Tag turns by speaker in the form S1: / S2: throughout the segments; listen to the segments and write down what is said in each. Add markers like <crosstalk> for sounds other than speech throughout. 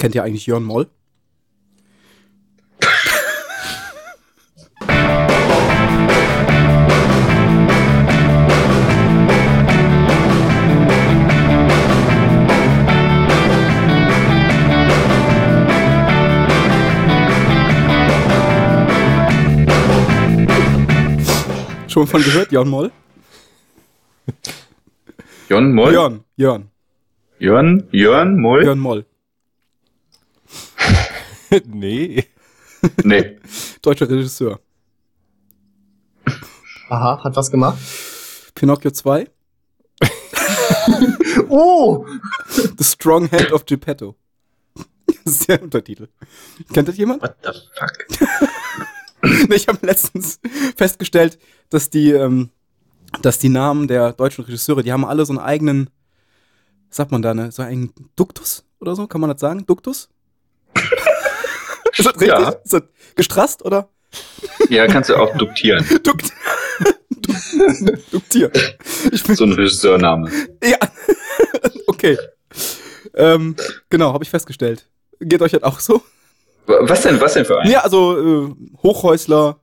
S1: Kennt ihr eigentlich Jörn Moll? Schon von gehört, Jörn Moll?
S2: Jon Moll?
S1: Jörn, Jörn,
S2: Jörn? Jörn Moll?
S1: Jörn Moll. <laughs>
S3: nee.
S2: Nee. <laughs>
S1: Deutscher Regisseur.
S4: Aha, hat was gemacht?
S1: Pinocchio 2, <laughs>
S4: Oh!
S1: The Strong Hand of Geppetto. Das ist der Untertitel. Kennt das jemand?
S2: What the fuck?
S1: Nee, Ich habe letztens festgestellt, dass die, ähm, dass die Namen der deutschen Regisseure, die haben alle so einen eigenen, was sagt man da, ne, so einen Duktus oder so, kann man das sagen? Duktus? Ist das richtig?
S2: Ja.
S1: Ist das gestrasst oder?
S2: Ja, kannst du auch duktieren. <laughs>
S1: Dukt. <laughs> Dukt- Duktier. Ich bin,
S2: So ein Regisseurname.
S1: ja. <laughs> okay. Ähm, genau, habe ich festgestellt. Geht euch das auch so?
S2: Was denn, was denn für ein?
S1: Ja, also äh, Hochhäusler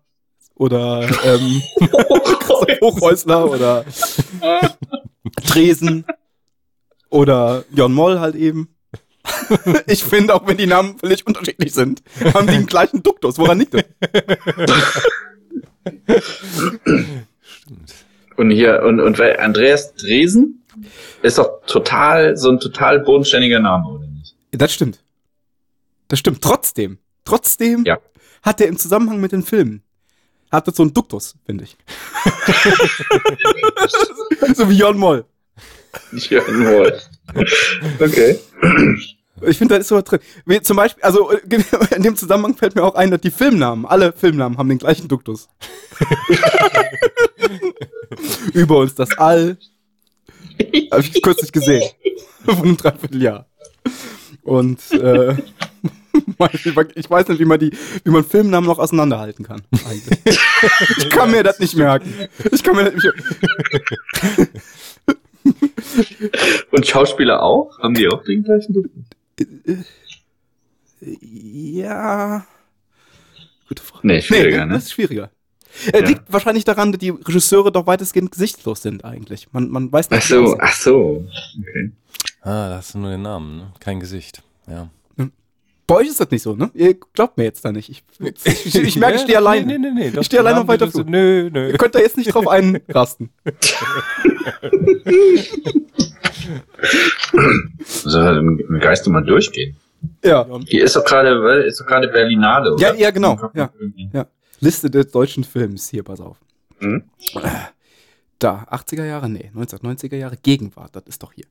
S1: oder ähm, Hochhäusler oder Tresen oder Jon Moll halt eben. <laughs> Ich finde, auch wenn die Namen völlig unterschiedlich sind, haben die den gleichen Duktus. Woran liegt das?
S3: Stimmt.
S2: Und hier, und, und weil Andreas Dresen ist doch total, so ein total bodenständiger Name, oder nicht?
S1: Das stimmt. Das stimmt. Trotzdem, trotzdem
S2: Ja.
S1: hat er im Zusammenhang mit den Filmen hat das so einen Duktus, finde ich. <laughs> so wie Jon Moll.
S2: Jörn Moll. Okay.
S1: Ich finde, da ist so was drin. Wie zum Beispiel, also äh, <laughs> in dem Zusammenhang fällt mir auch ein, dass die Filmnamen, alle Filmnamen haben den gleichen Duktus. <laughs> Über uns das All. Habe ich kürzlich gesehen. <laughs> Vor einem Dreivierteljahr. Und äh, ich weiß nicht, wie man die, wie man Filmnamen noch auseinanderhalten kann. Eigentlich. Ich kann mir das nicht merken. Ich kann mir das nicht
S2: Und Schauspieler auch? Haben die auch den gleichen Duktus?
S1: Ja. Gute Frage.
S2: Nee, schwieriger, ne?
S1: Das ist schwieriger. Er
S2: Ja.
S1: liegt wahrscheinlich daran, dass die Regisseure doch weitestgehend gesichtslos sind eigentlich. Man, man weiß
S2: Ach
S1: nicht.
S2: so,
S1: was-
S2: ach so. Okay.
S3: Ah, da hast du nur den Namen, ne? Kein Gesicht. Ja.
S1: Bei euch ist das nicht so, ne? Ihr glaubt mir jetzt da nicht. Ich, ich, ich merke, ich <laughs> stehe
S3: Ja,
S1: alleine.
S3: Nee, nee, nee.
S1: Ich stehe alleine auf weiter Flur.
S3: Nö, nö.
S1: Ihr könnt da jetzt nicht drauf <laughs> einrasten. <laughs>
S2: So, im Geiste mal durchgehen.
S1: Ja.
S2: Hier ist doch gerade, ist doch gerade Berlinale, oder?
S1: Ja, ja, genau. Ja. Ja. Liste des deutschen Films. Hier, pass auf.
S2: Mhm.
S1: Da, 80er Jahre? Nee, 1990er Jahre. Gegenwart, das ist doch hier.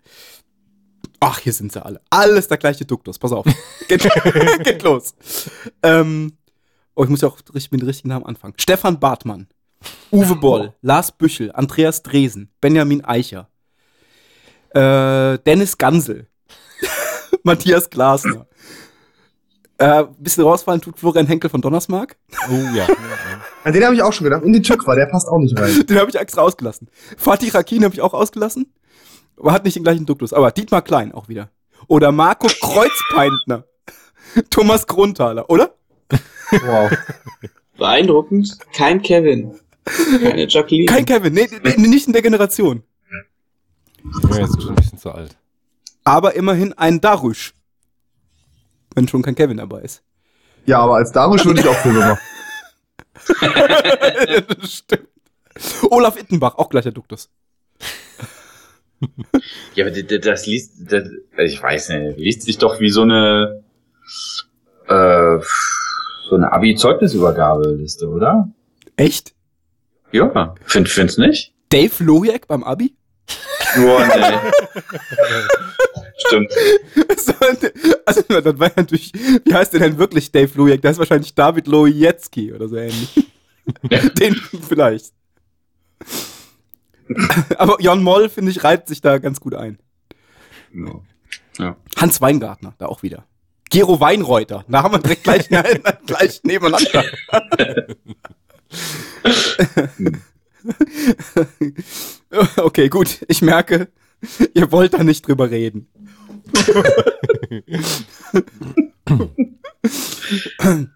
S1: Ach, hier sind sie alle. Alles der gleiche Duktus. Pass auf. <laughs> Geht, <laughs> geht los. Ähm, oh, ich muss ja auch mit den richtigen Namen anfangen. Stefan Bartmann, Uwe Boll, Lars Büchel, Andreas Dresen, Benjamin Eicher, äh, Dennis Gansel, <laughs> Matthias Glasner. Äh, bisschen rausfallen tut Florian Henkel von Donnersmark.
S3: Oh ja.
S4: An den habe ich auch schon gedacht. Und die Tückwa, der passt auch nicht rein. <laughs>
S1: Den habe ich extra ausgelassen. Fatih Rakin habe ich auch ausgelassen. Aber hat nicht den gleichen Duktus. Aber Dietmar Klein auch wieder. Oder Marco Kreuzpeintner. <laughs> Thomas Grundthaler, oder?
S4: Wow.
S5: Beeindruckend. Kein Kevin. Keine Jacqueline.
S1: Kein Kevin. Nee, nee, nicht in der Generation.
S3: Ich bin jetzt schon ein bisschen zu alt.
S1: Aber immerhin ein Darusch. Wenn schon kein Kevin dabei ist.
S4: Ja, aber als Darisch würde ich auch Filme machen. <laughs> <laughs>
S1: das stimmt. Olaf Ittenbach, auch gleicher Duktus.
S2: Ja, aber das, das liest, das, ich weiß nicht, liest sich doch wie so eine, äh, so eine Abi-Zeugnisübergabeliste, oder?
S1: Echt?
S2: Ja, find, find's nicht?
S1: Dave Lowiak beim Abi?
S2: Nur, nee. Stimmt.
S1: So, also, das war natürlich, wie heißt der denn wirklich Dave Lowiak? Der ist wahrscheinlich David Lowiecki oder so ähnlich. <laughs> Den vielleicht. Aber Jon Moll, finde ich, reibt sich da ganz gut ein.
S2: No. Ja.
S1: Hans Weingartner, da auch wieder. Gero Weinreuter, da haben wir direkt gleich, <laughs> <laughs> gleich nebeneinander. <laughs> okay, gut. Ich merke, <laughs> ihr wollt da nicht drüber reden. <laughs> <clears throat> <clears throat> <clears throat>